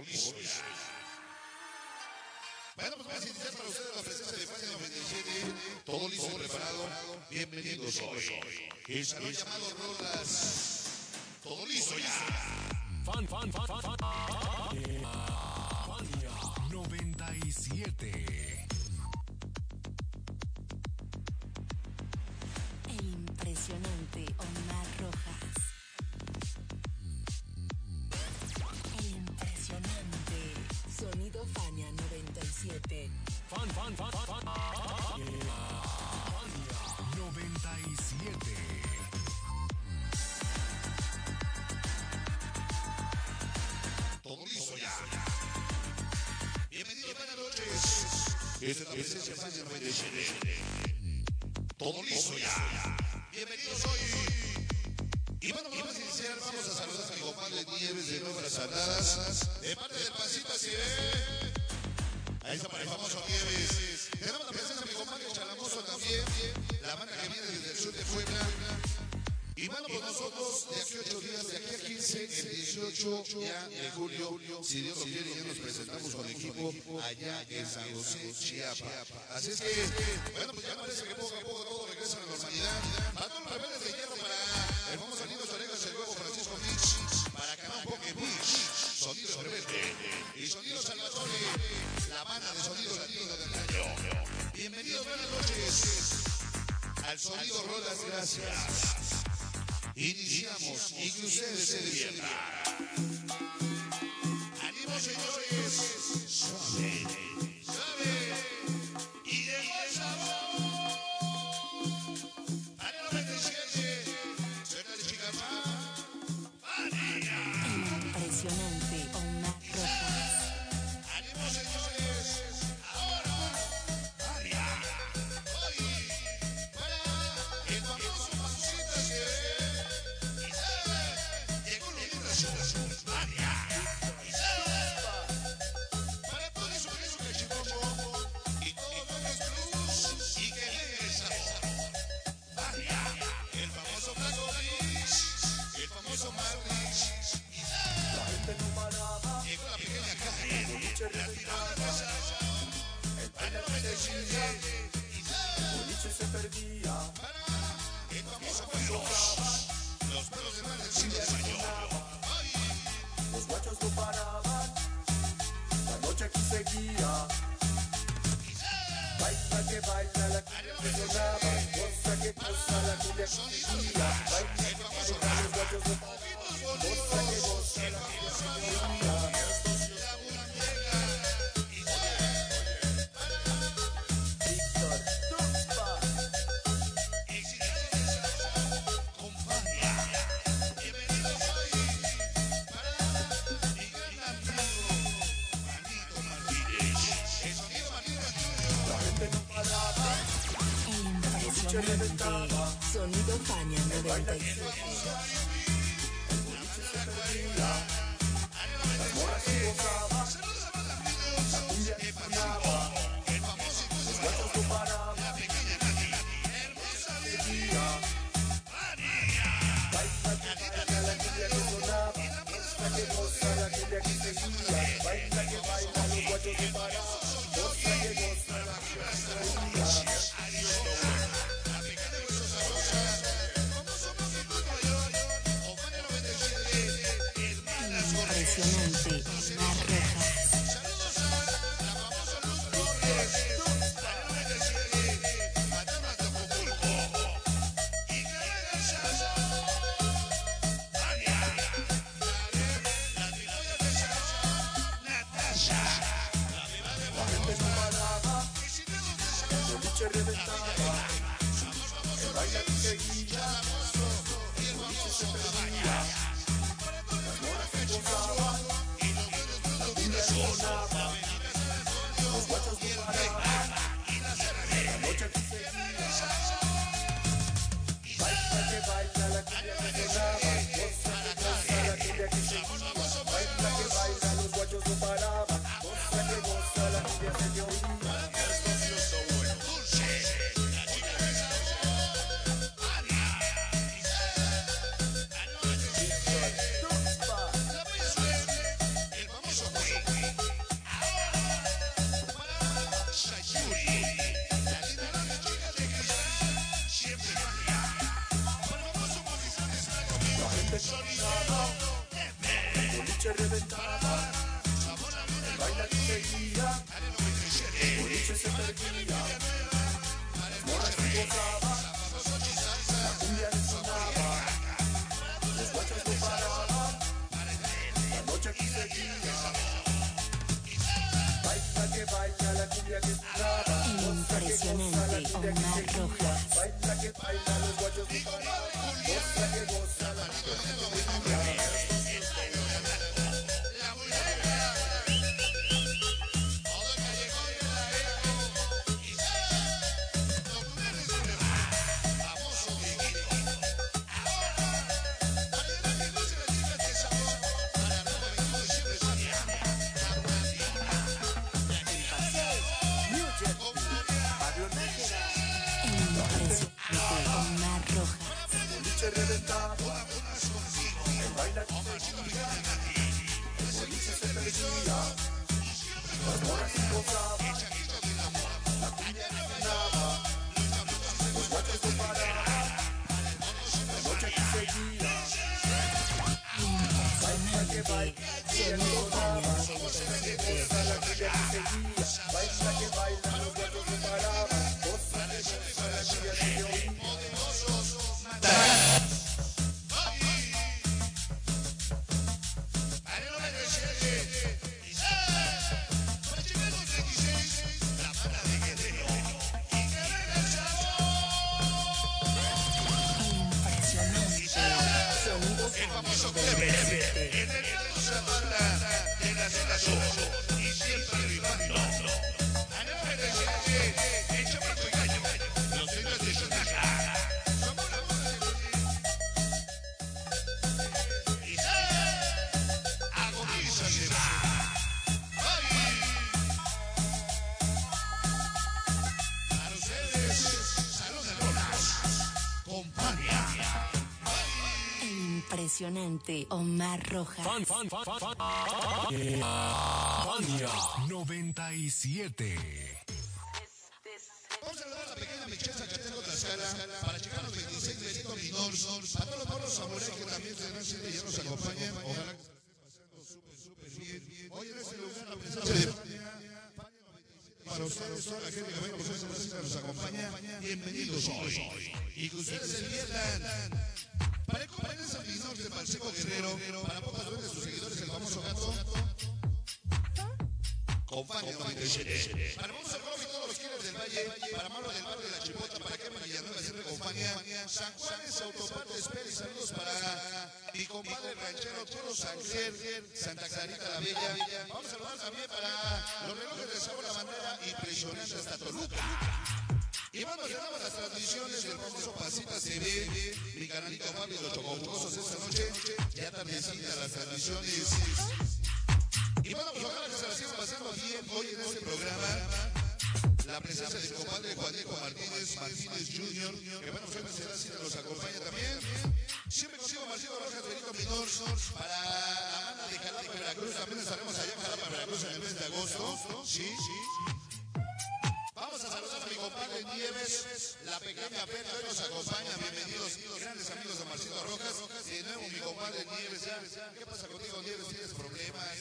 Todo listo. Bueno, pues vamos a iniciar para ustedes la presencia de Fania 97. Todo listo preparado. Bienvenidos hoy. El salón llamado Rolas. Todo listo ya. Fan, fan, fan, fan, fan. Fania 97. El impresionante Omar Rojas. Esta es la presencia de Fania 97. Todo listo ya. Bienvenidos hoy. Y bueno, vamos a iniciar, vamos a saludar a mi compadre Nieves de Nuevas Andadas, de parte del Pasito así ve. Ahí está para el famoso Nieves. Tenemos la presencia de mi compadre Chalamoso también, la banda que viene desde el sur de Puebla. Y bueno, pues nosotros de aquí a 8 días, de aquí a 15, el 18 ya de julio, si Dios lo quiere, ya nos presentamos con el equipo allá en San José, Chiapas. Así es que, bueno, pues ya parece que poco a poco todo regresa a la normalidad. Todos los rebeldes de hierro, para el famoso el huevo Francisco Mix, para Canal Poke Beach, Sonido Rebelde y Sonido Salvatore, la banda de Sonido Latino del año. Bienvenidos, buenas noches al Sonido Rolas, gracias. Iniciamos y que ustedes se diviertan. Sonido Fania 96 Reventado. Impresionante Omar Rojas. Fan, fan, fan, fan, fan. Fania 97. Vamos a saludar a la pequeña Michelle Zacatero Tlaxcala para llegar a los 26 Benito Minor. A todos los samurai que también siete ya nos acompañan. Ojalá que se la estén pasando súper, súper bien. Hoy en este lugar la presencia de para ustedes, toda la gente que cita nos acompaña, bienvenidos hoy. Y que ustedes se diviertan. Para el compañero San Minor de Marceco Guerrero, para pocas veces sus seguidores, el famoso gato. Compañía 97. Para Monza Rob y todos los killers del Valle, para Mauro del Barrio de la Chipota, para Kevin Villanueva siempre acompaña. San Juanes Autopartes Pérez, saludos para mi compadre ranchero Puro Sanger, Santa Clarita la Bella. Vamos a saludar también para los relojes de Sabor la Bandera, impresionante hasta Toluca. Y bueno, cerramos las transmisiones del famoso Pasita TV, mi canalito Fabio de los Chocojocosos esta noche, ya tardecita las transmisiones. Y bueno, pues ojalá que se la sigan pasando bien hoy en este programa. La presencia del compadre Juanico Martínez, Martínez Jr., que bueno, siempre será así, nos acompaña también. Siempre consigo Marcelo Rojas, Benito Minor, para la banda de Jalapa, Veracruz. También estaremos allá en Jalapa, Veracruz en el mes de agosto. Sí, sí. Vamos a saludar a mi compadre Nieves, la pequeña Pena, hoy nos acompaña, bienvenidos, grandes amigos de Marcelo Rojas. De nuevo mi compadre Nieves, ¿qué pasa contigo Nieves? ¿Tienes problemas?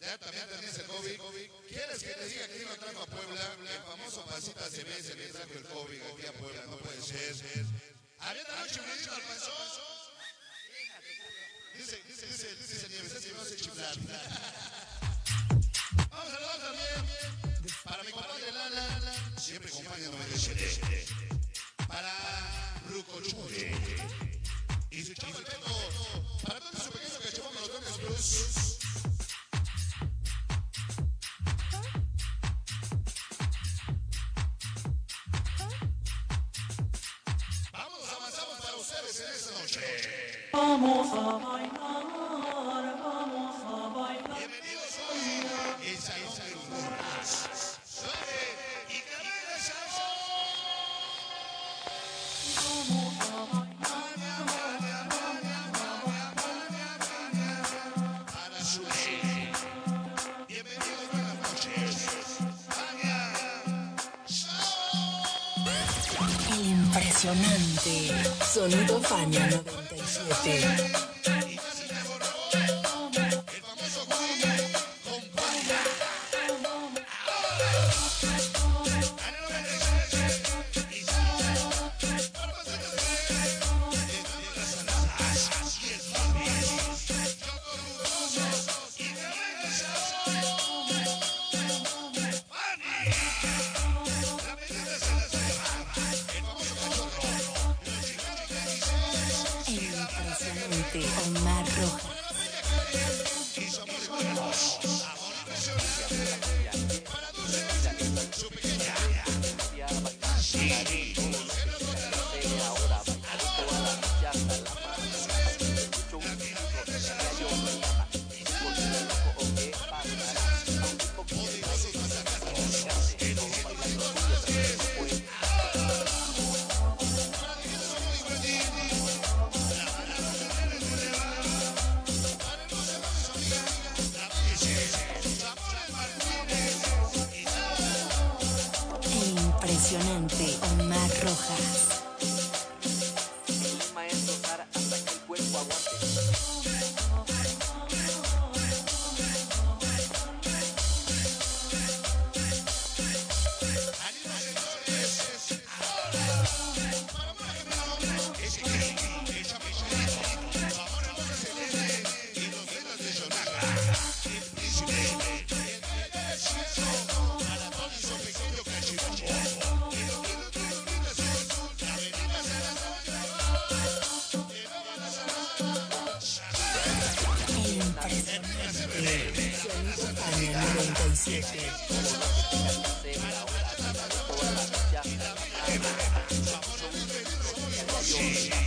Ya también tenés el COVID. ¿Quieres que te diga quién lo trajo a Puebla? El famoso Pasita se ve, se le trajo el COVID aquí a Puebla, no puede ser. Avienta noche, chifladito al panzón. Dice, dice, dice, dice Nieves, es que no hace chiflar. Vamos a saludar también para mi compadre Lala, siempre acompaña 97. Para Ruco Chule. Y su chico Teco. Para todo su pequeño cachimón de los Dones Plus. Vamos, avanzamos para ustedes en esta noche. Vamos a bailar, Sonido Fania 97. El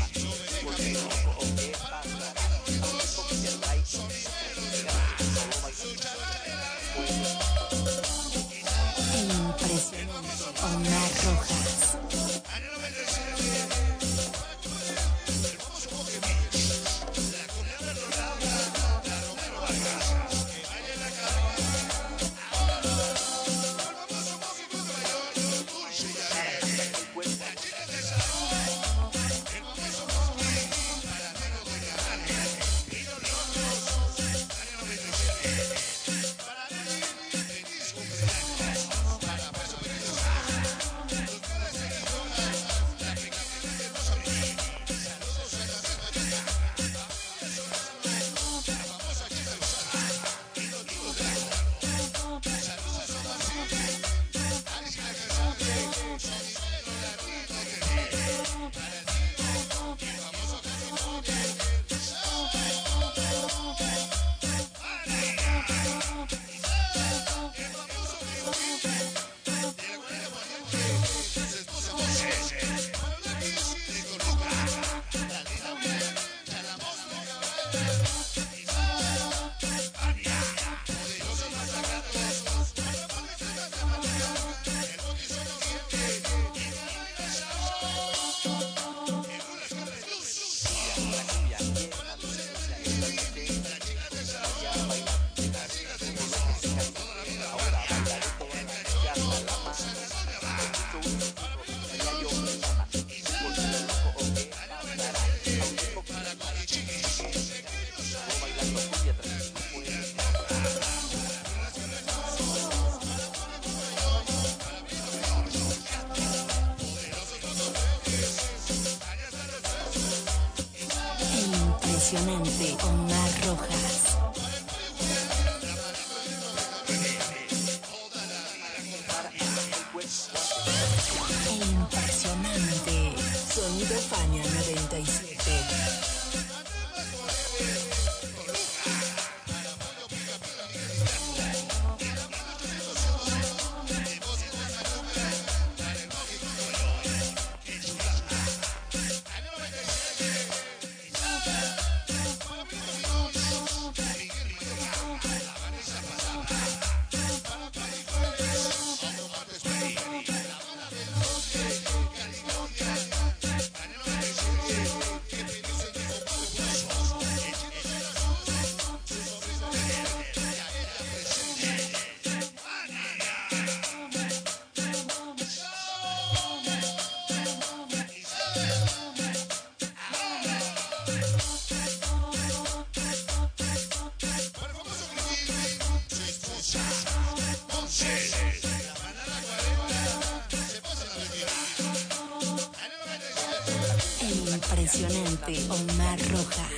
El impresionante Omar Rojas.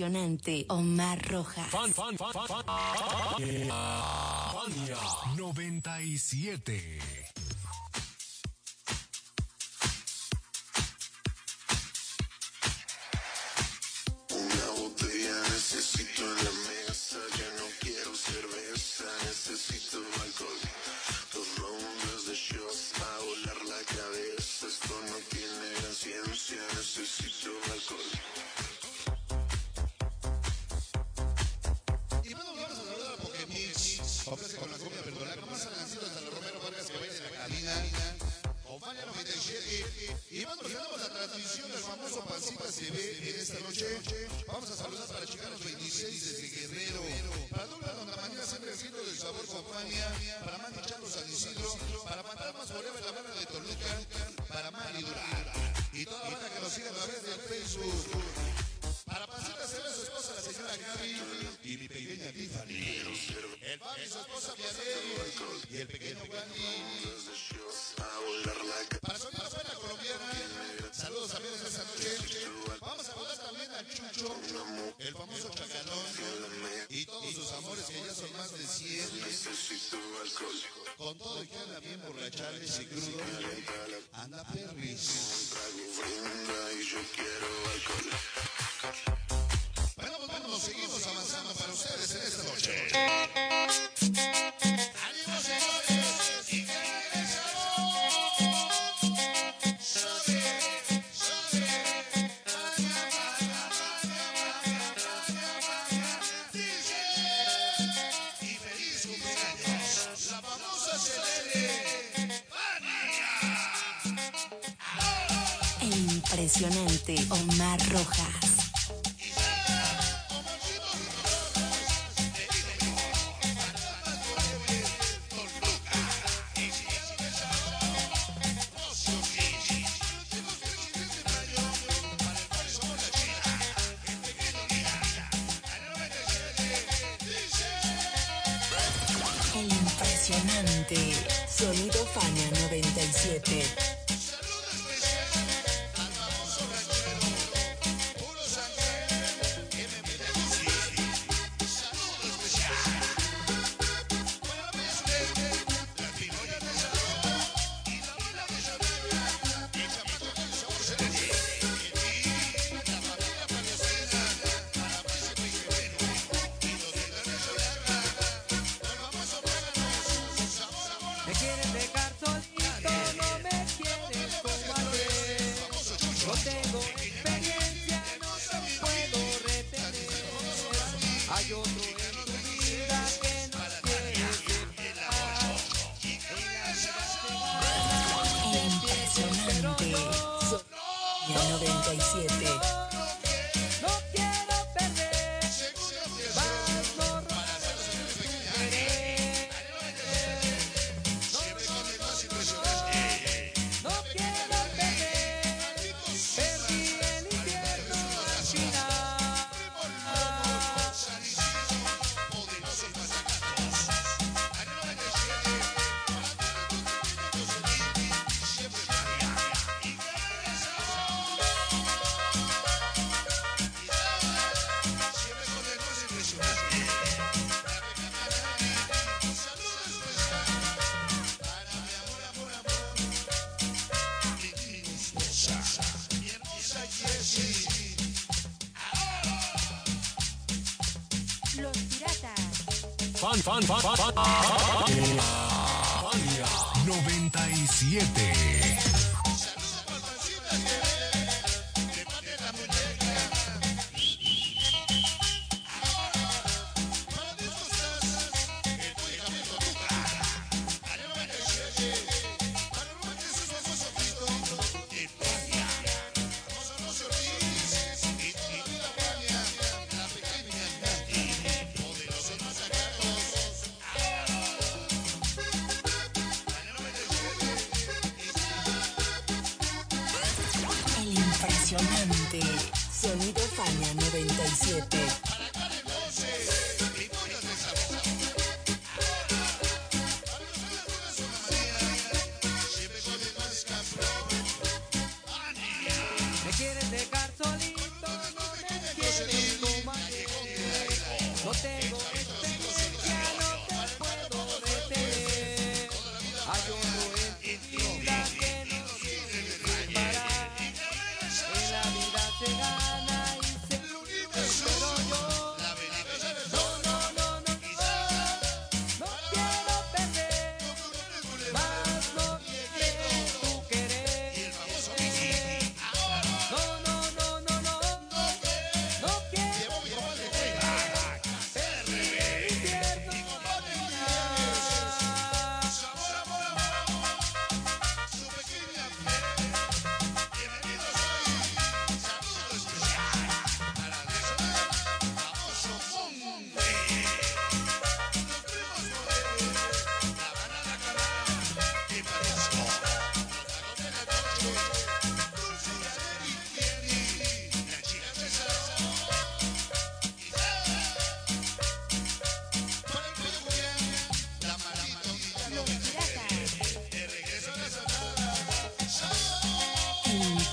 impresionante, Omar Rojas. Fan, fan, fan, fan, fan, 97. complace con la cumbia, pero la que más avanzado hasta los Romero Vargas que vayan a la cabina. Con Falla 97. Y vamos, llegamos la transmisión del famoso Pancita ve en esta noche. Vamos a saludar para Chicanos 26 desde Guerrero. Para Douglas, donde mañana sangre el del sabor con Fania. Para Mandy Con todo y que anda bien borrachales y crudo, anda perris. y yo quiero bueno, seguimos avanzando para ustedes en esta noche. ンパンパンパン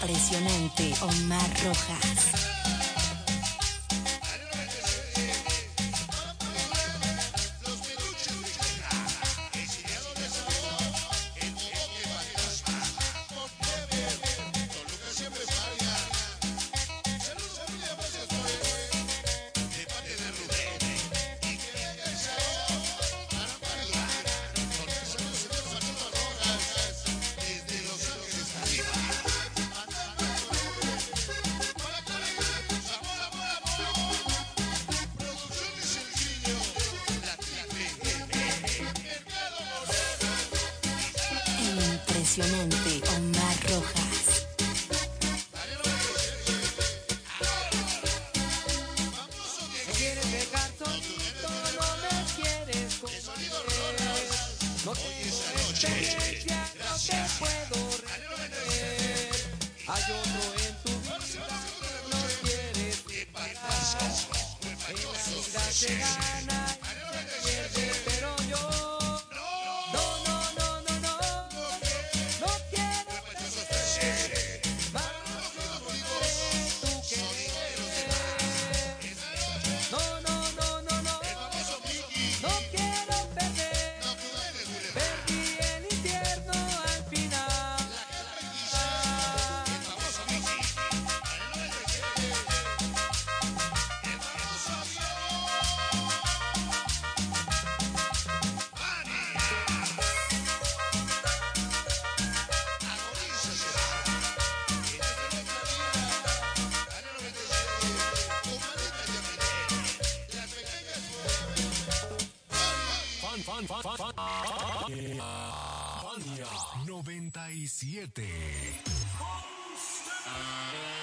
Impresionante. Omar Rojas. 97.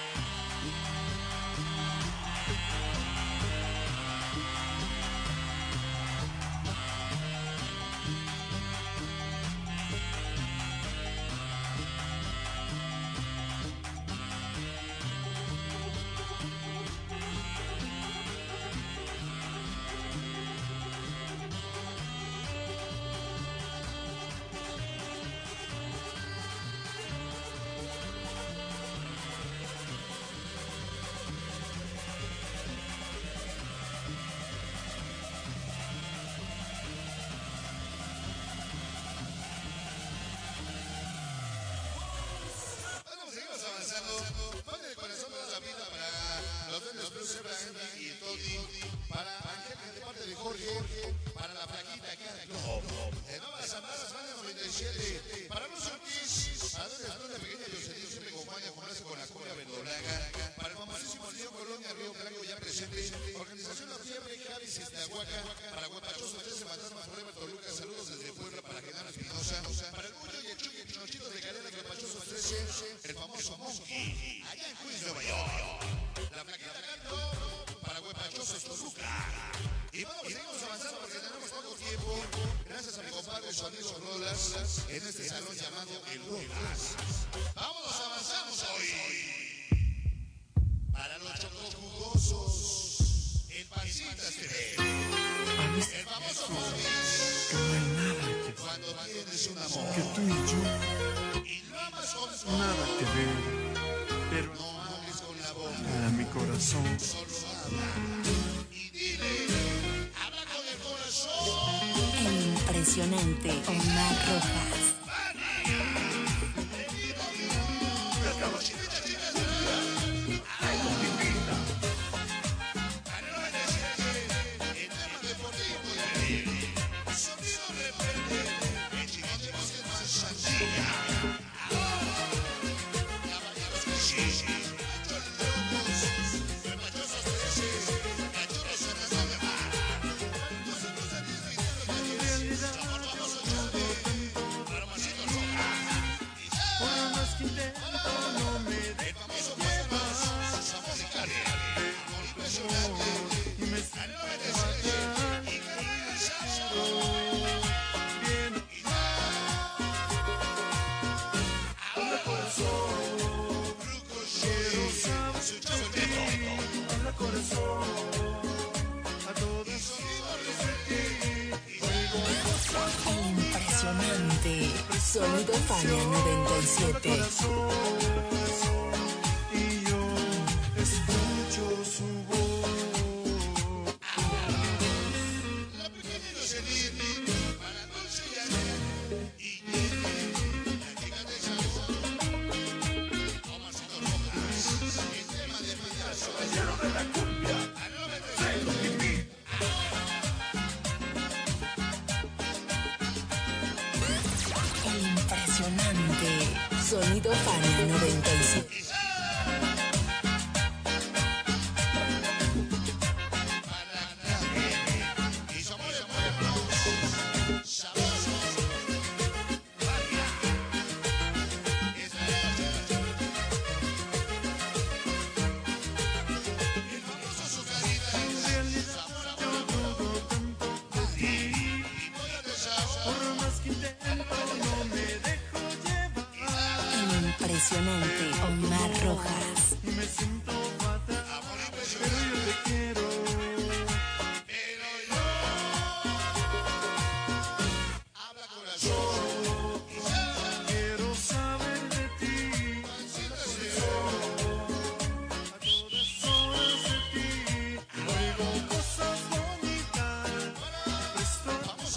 Fania 97.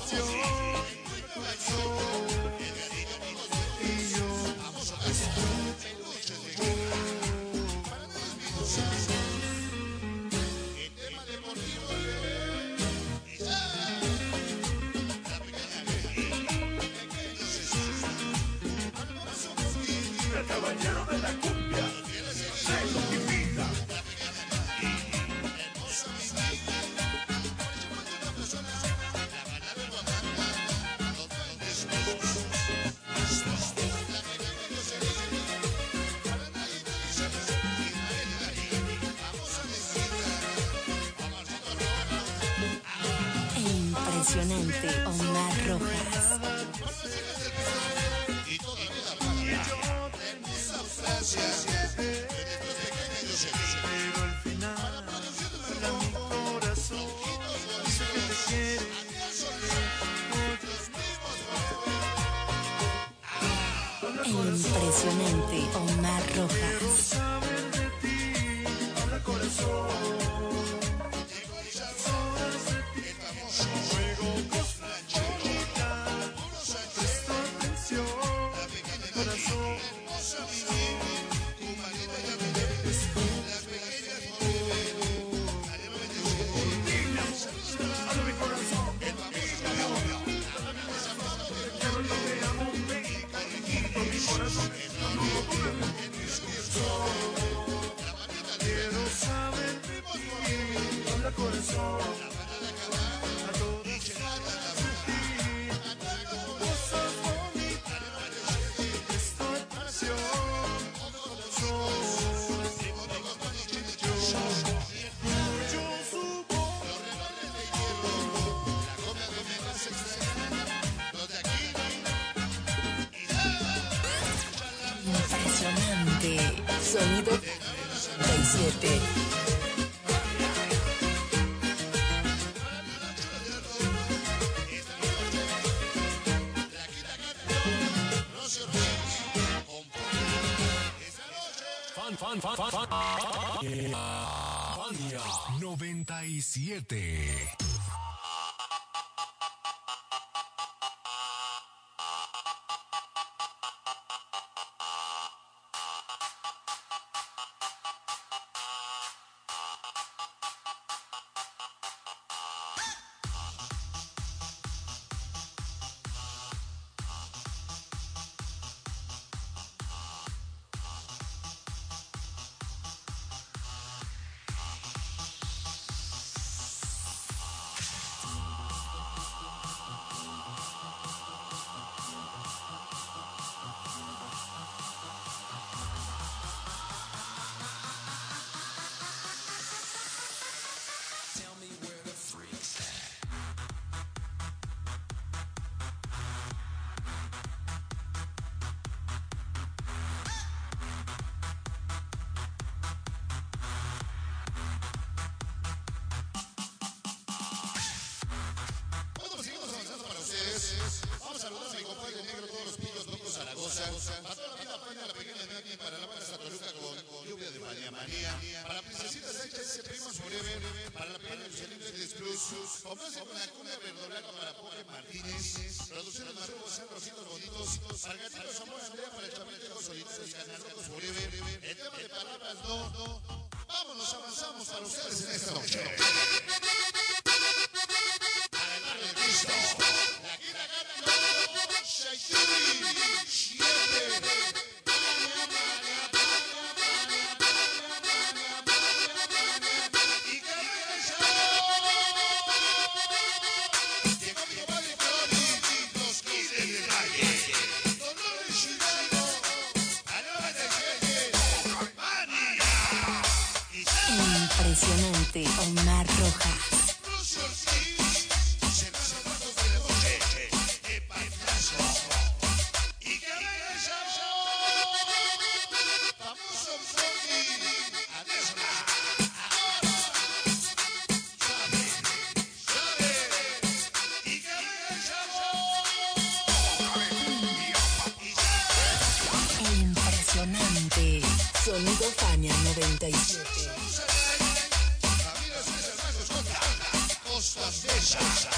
Christian. 97. shot.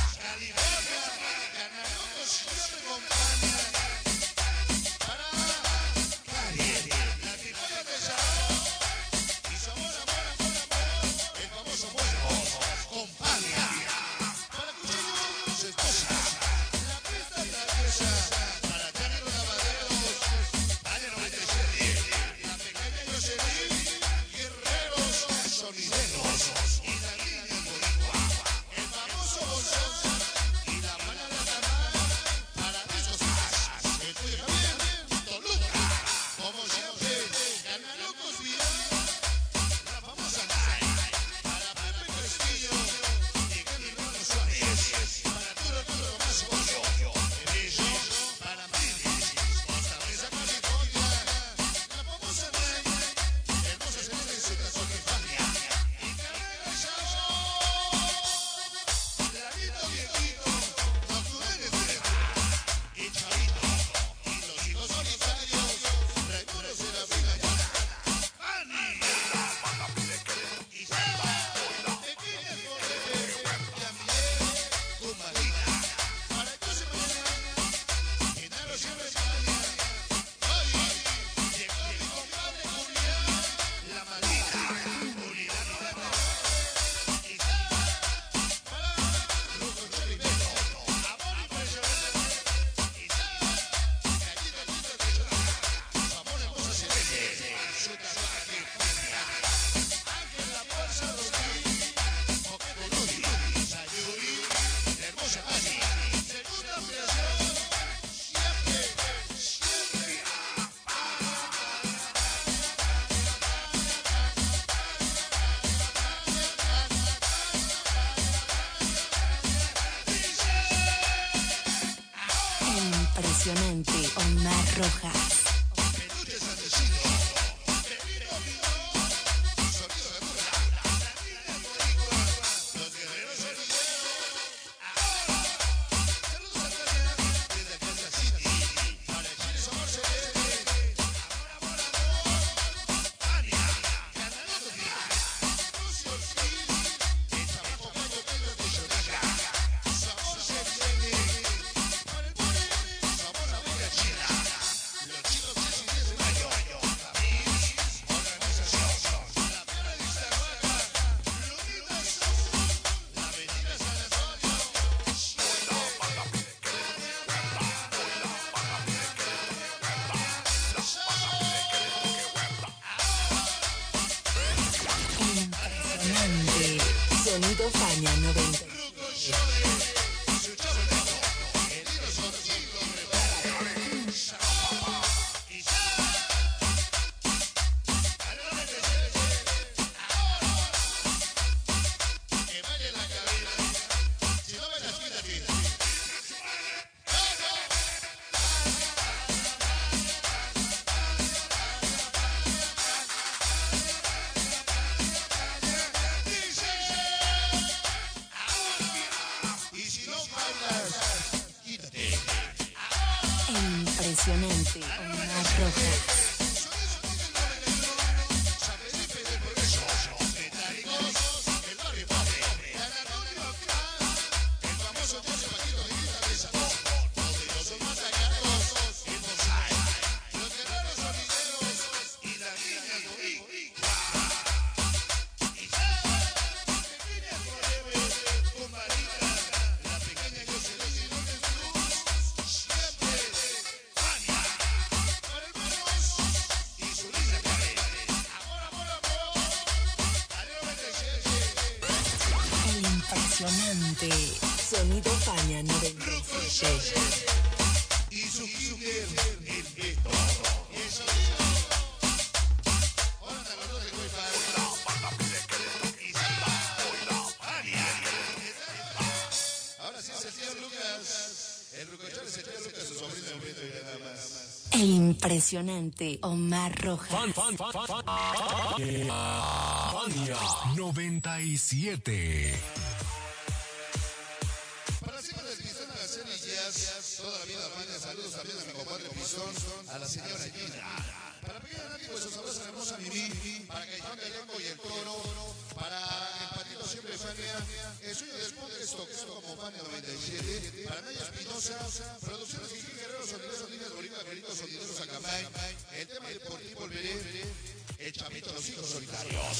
impresionante Omar Rojas. Fan, fan, fan, 97. Para siempre deslizando las cerillas, todavía la saludos también a mi compadre Pizón, a la señora Gina. Para pedir a nadie, pues, sabrosa hermosa Mimi, para Caifán Gallanco y el Toro, para de Fania, el sueño del mundo es tocar como Fania 97, para Paranoia Espinosa, producciones Gil Guerrero, Sonideros, Líneas Bolívar, Perito, Sonideros, Acambay, el tema deportivo, el veré, el chamito, los hijos solitarios.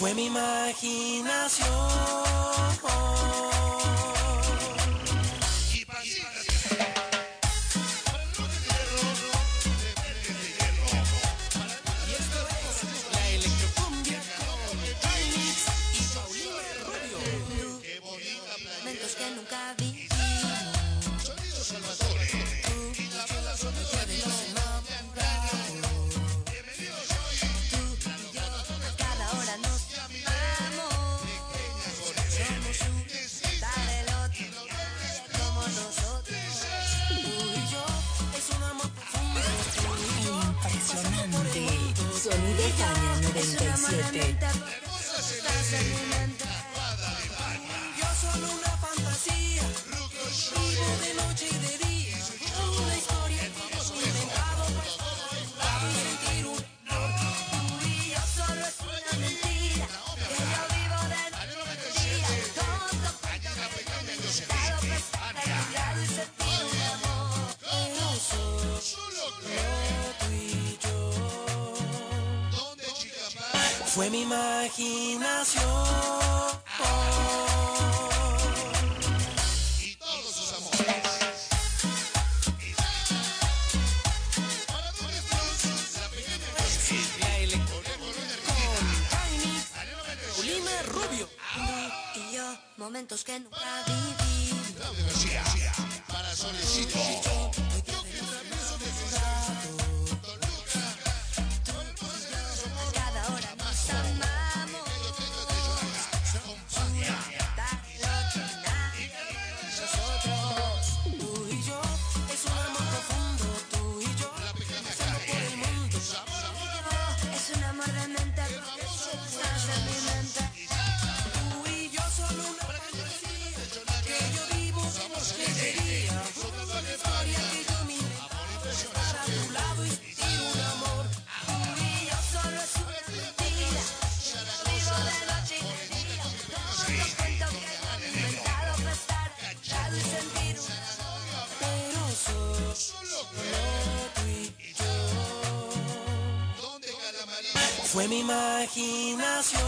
Fue mi imaginación. Fue mi imaginación.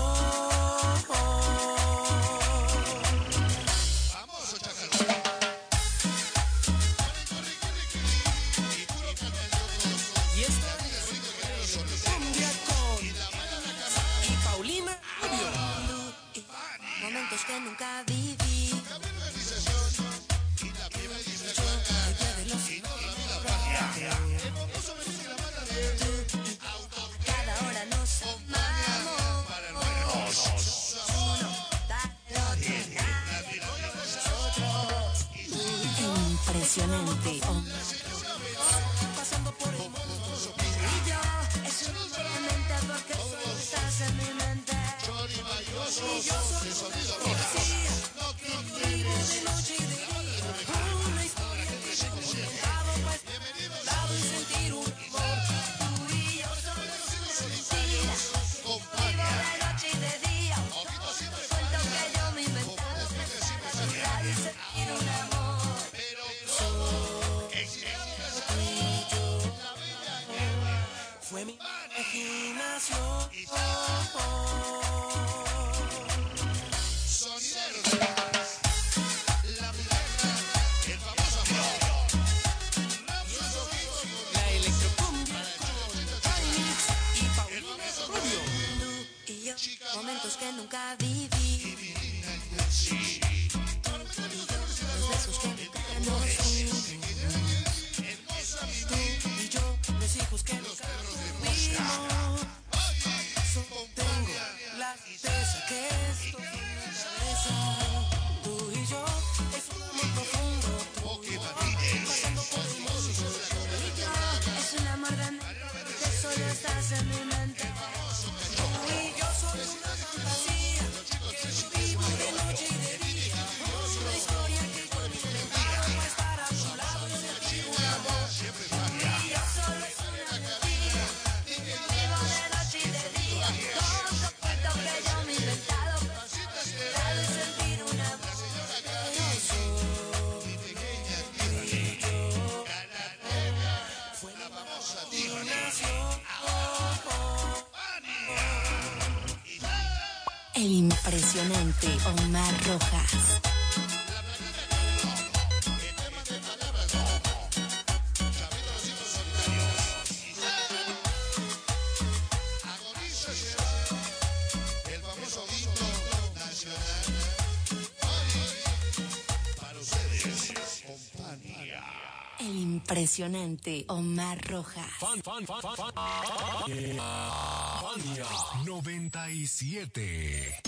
el impresionante Omar Rojas. El impresionante Omar Rojas. Frecuencia 97.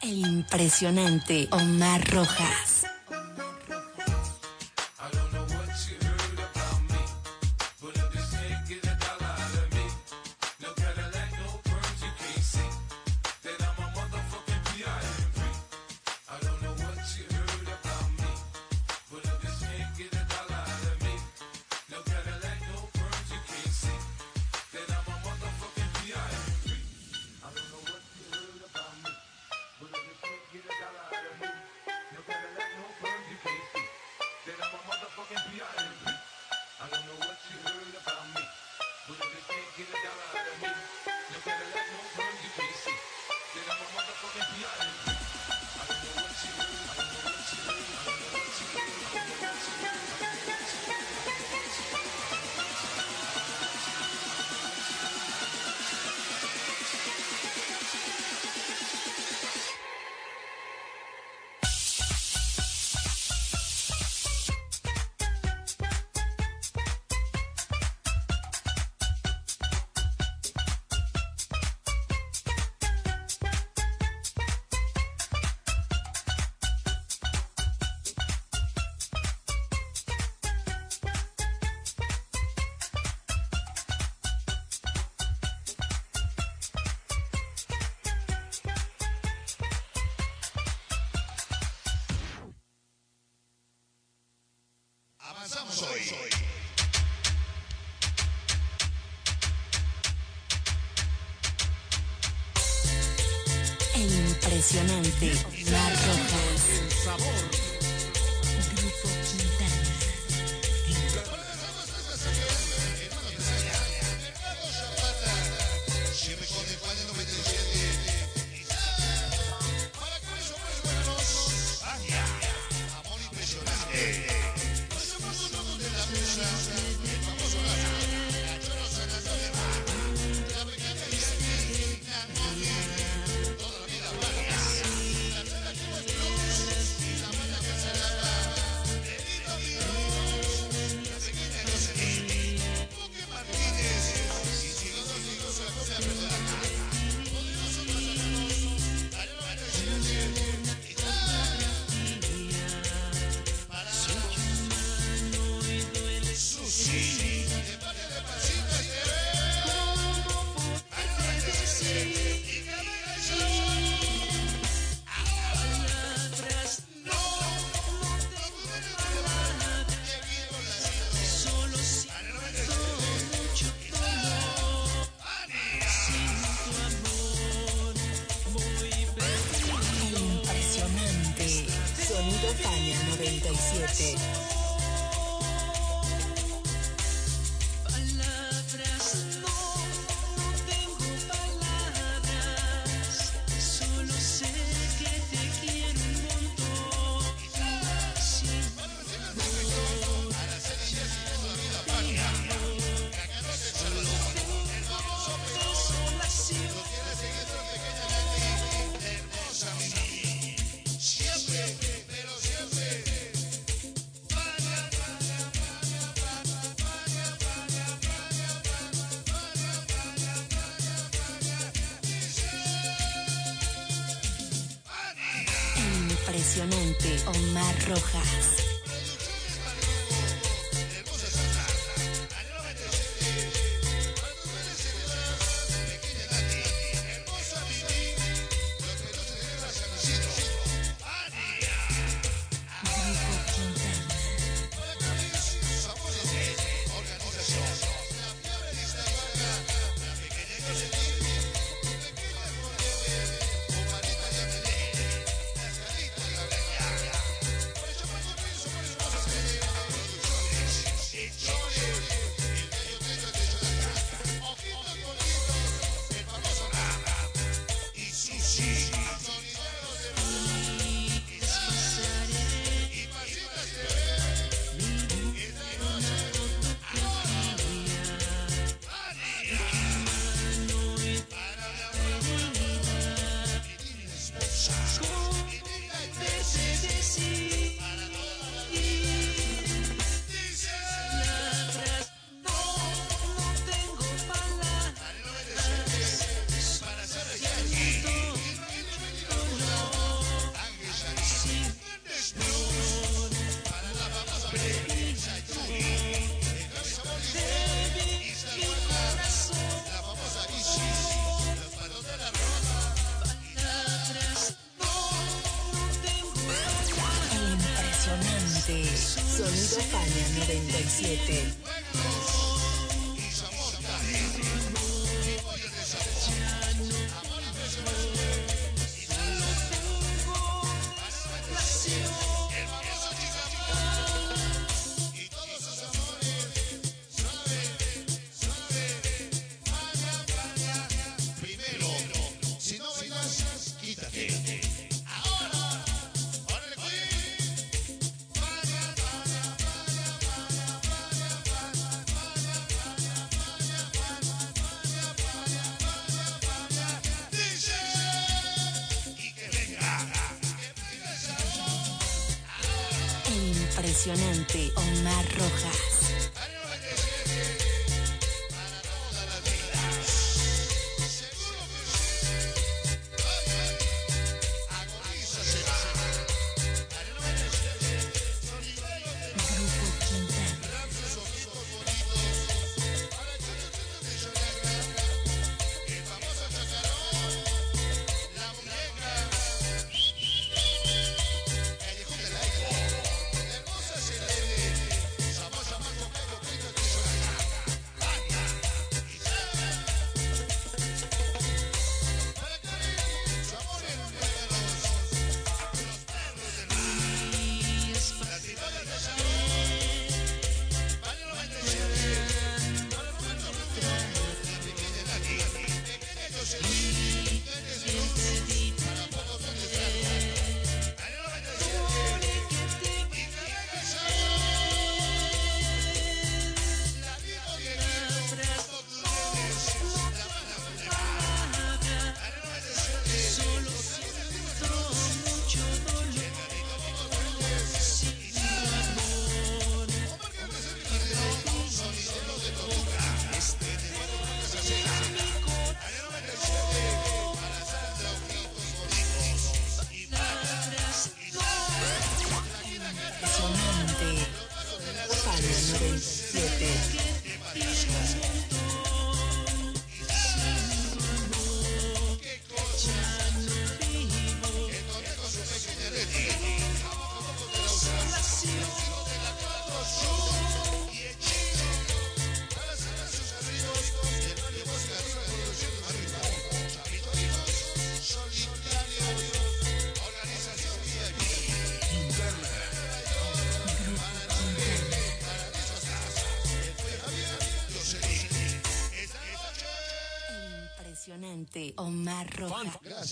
El impresionante Omar Rojas.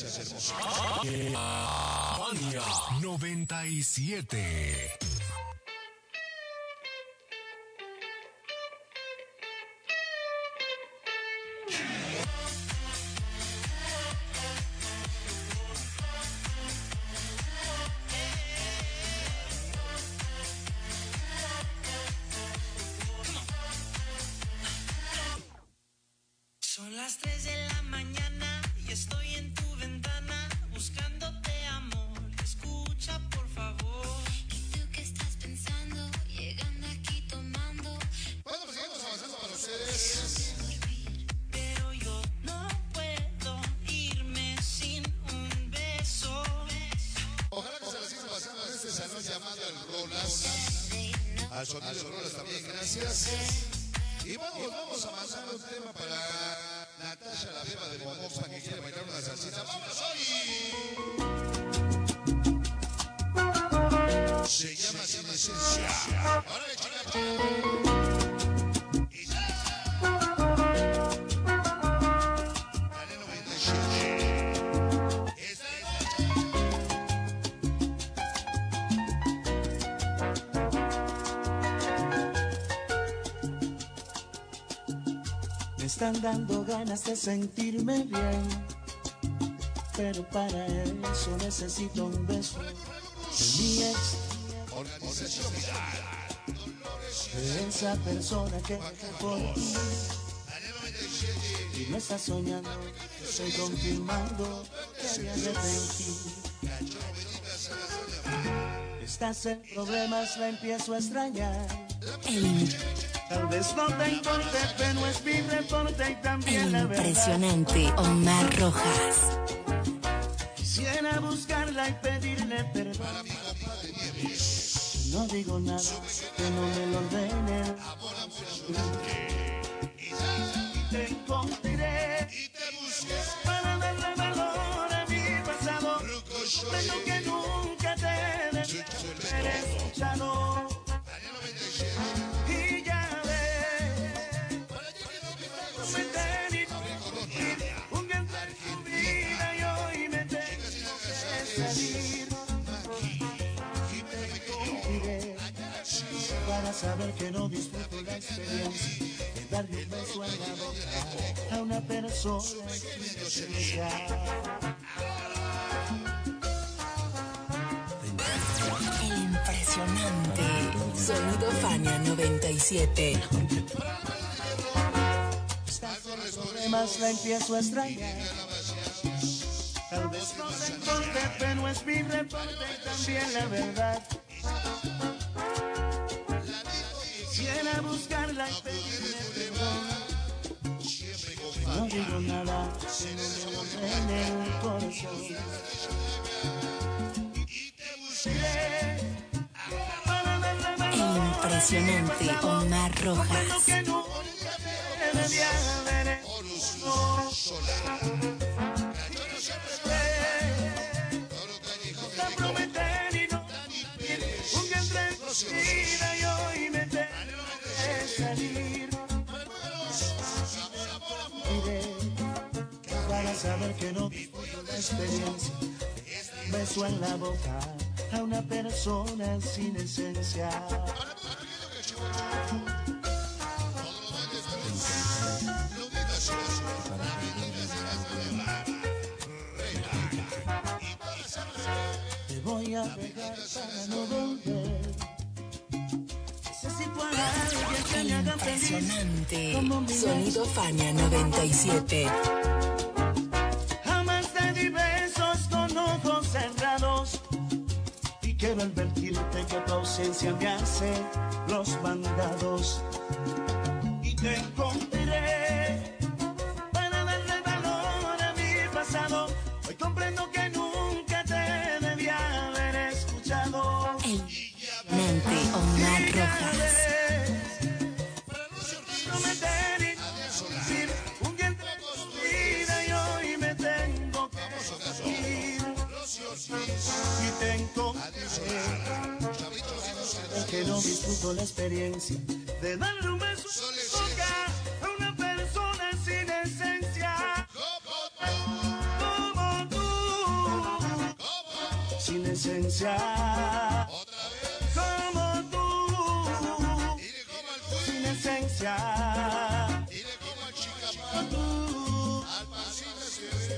gracias, hermoso. Eh, 97. Me están dando ganas de sentirme bien, pero para eso necesito un beso de mi ex. De esa persona que dejé por ti. Y no está soñando, estoy confirmando que había arrepentí. Estás en problemas, la empiezo a extrañar. Tal vez no te importe, pero es mi reporte y también la verdad. Impresionante, Omar Rojas. Quisiera buscarla y pedirle perdón. No digo nada, que no me lo ordenen. Que no disfruto la experiencia de darle un beso en la boca a una persona esencia. El impresionante Sonido Fania 97. Los problemas la empiezo a extrañar. Tal vez no se importe, pero es mi reporte y también la verdad. Quisiera buscarla y pedirle perdón. No digo nada, el corazón. Y te impresionante Omar Rojas. prometer y no un gran saber que no disfruto la experiencia. Beso en la boca a una persona sin esencia. Te voy a para no volver. Necesito a alguien que El me haga feliz. impresionante como mi Sonido Fania 97. Quiero advertirte que tu ausencia me hace los mandados. Y te encontré no disfruto la experiencia de darle un beso boca a una persona sin esencia. Como tú. Sin esencia. Como tú. Sin esencia.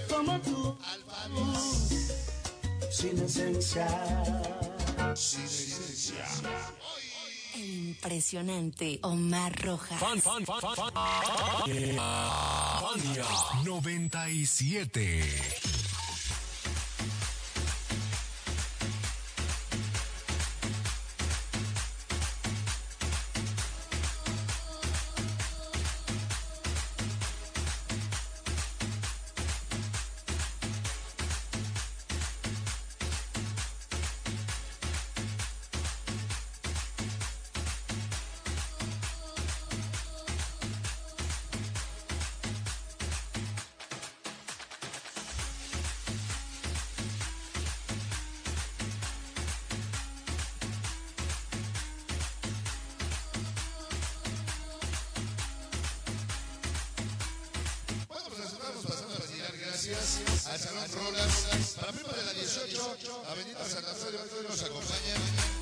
Como tú, sin esencia. Impresionante Omar Rojas. Fan, fan, fan, fan, fan. Fania 97. Bueno, al Salón Rolas. Para prima de la 18, Avenida Santa Fe nos acompaña.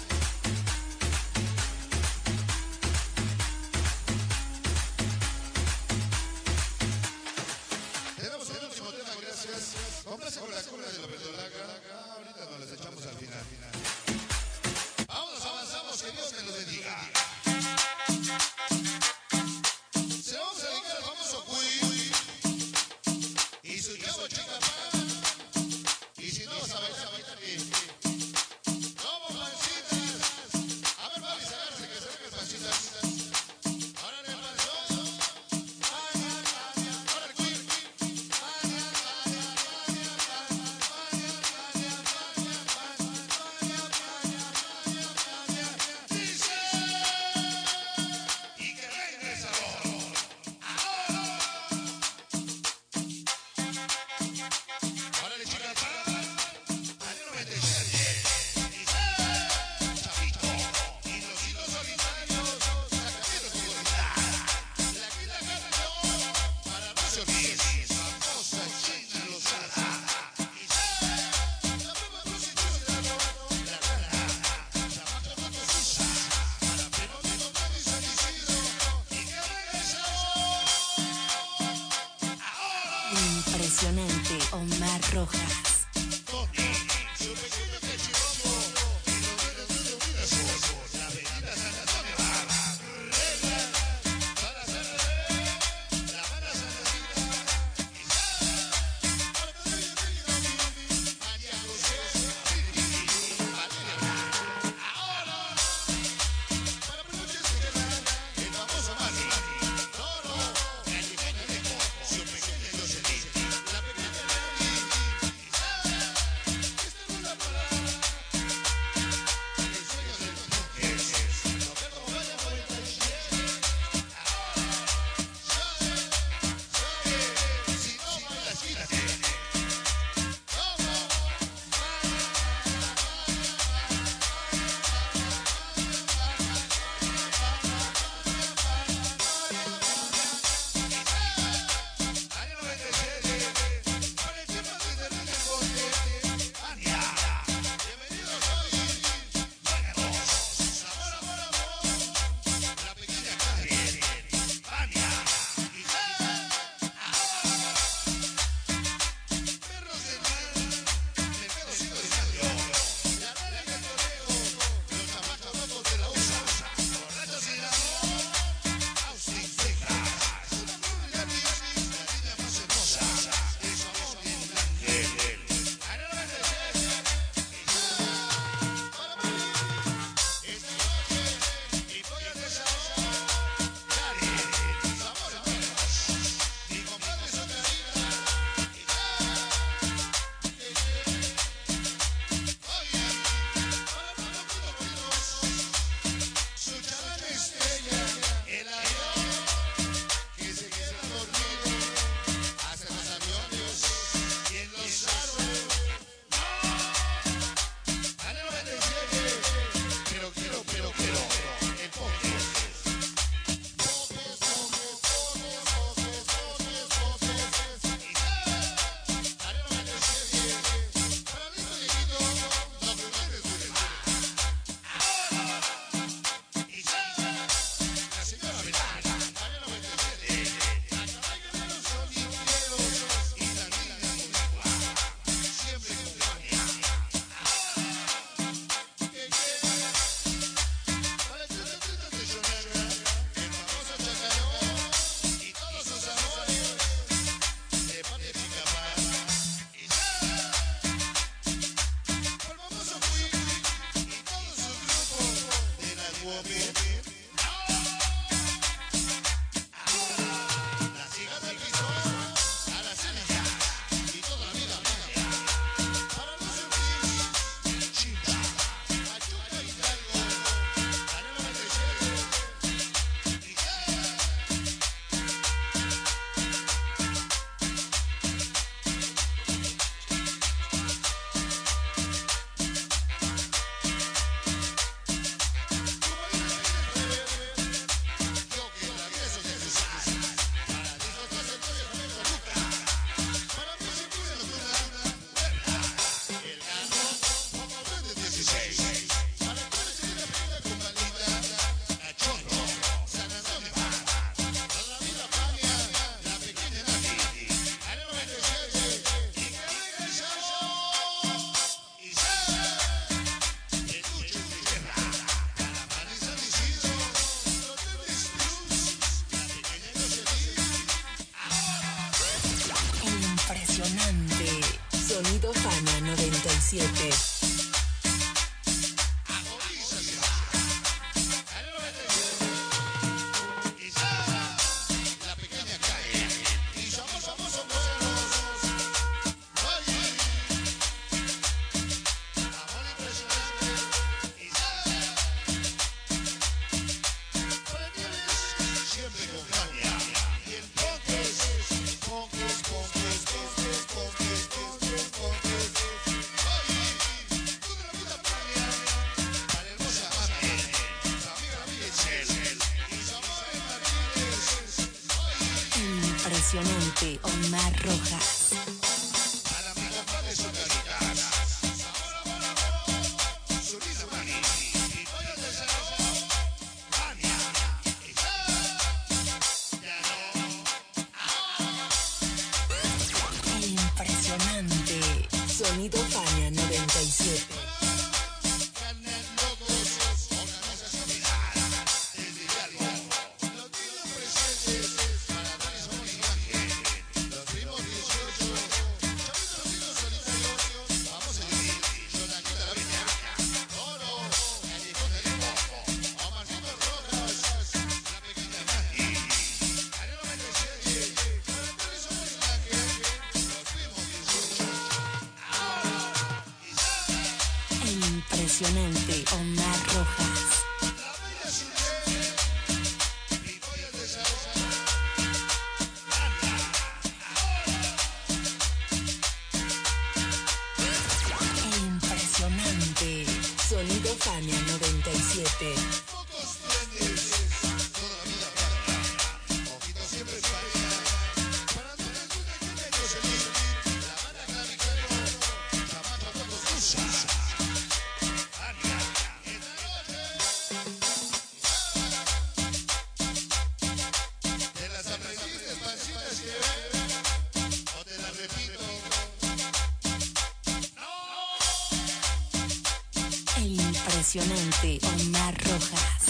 Impresionante, Omar Rojas.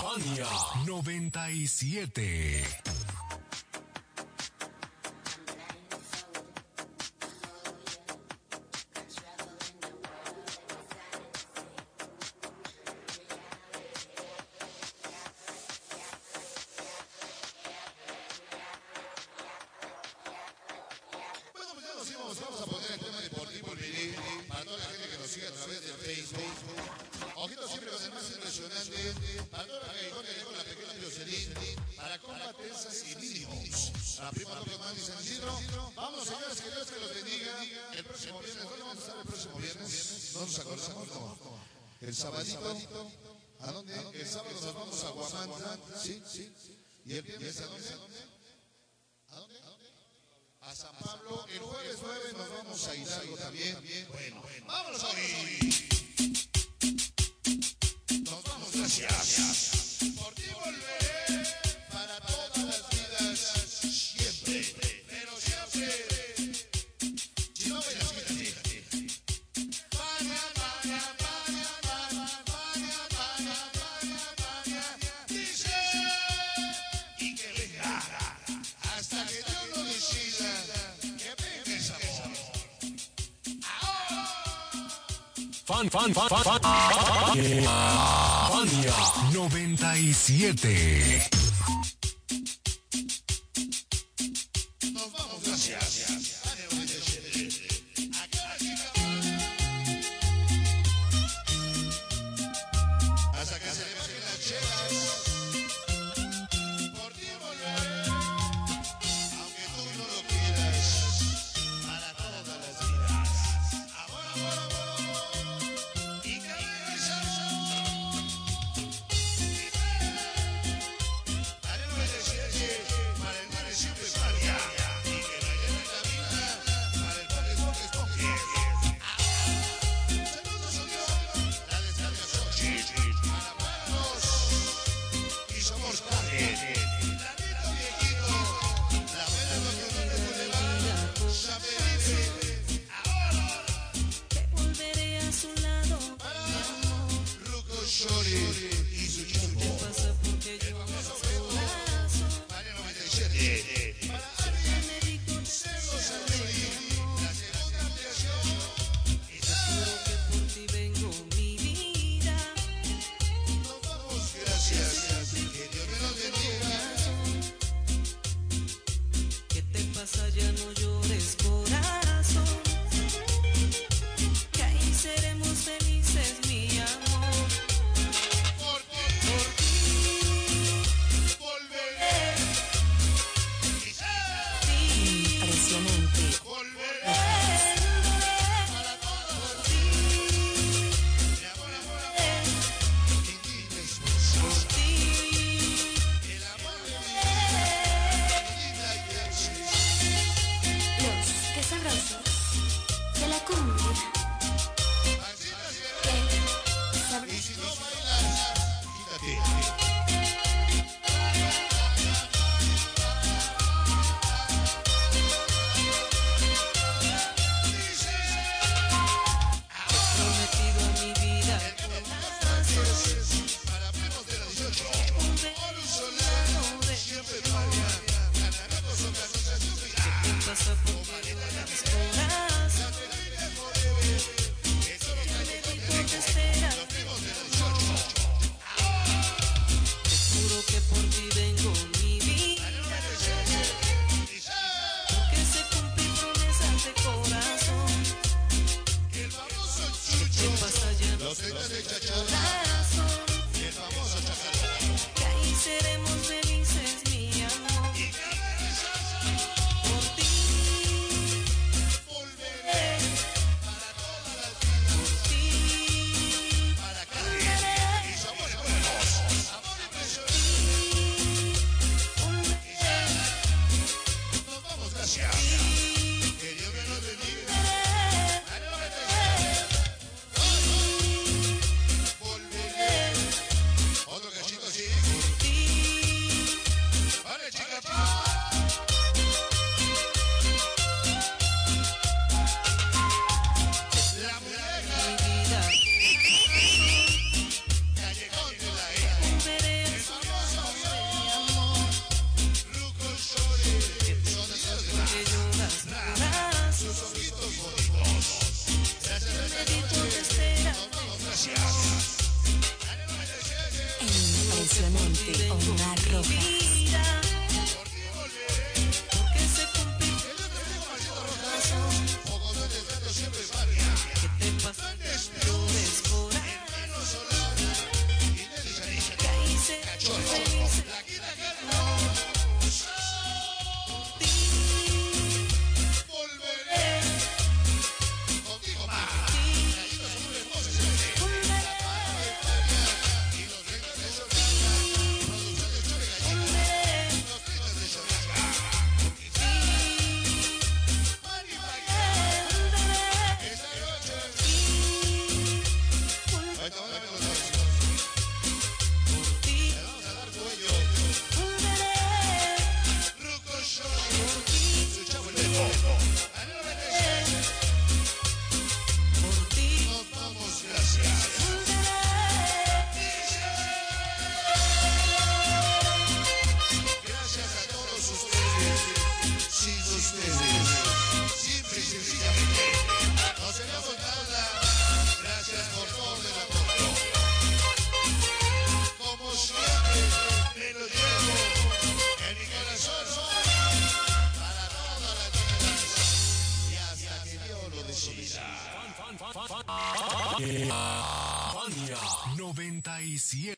Fania 97. 97.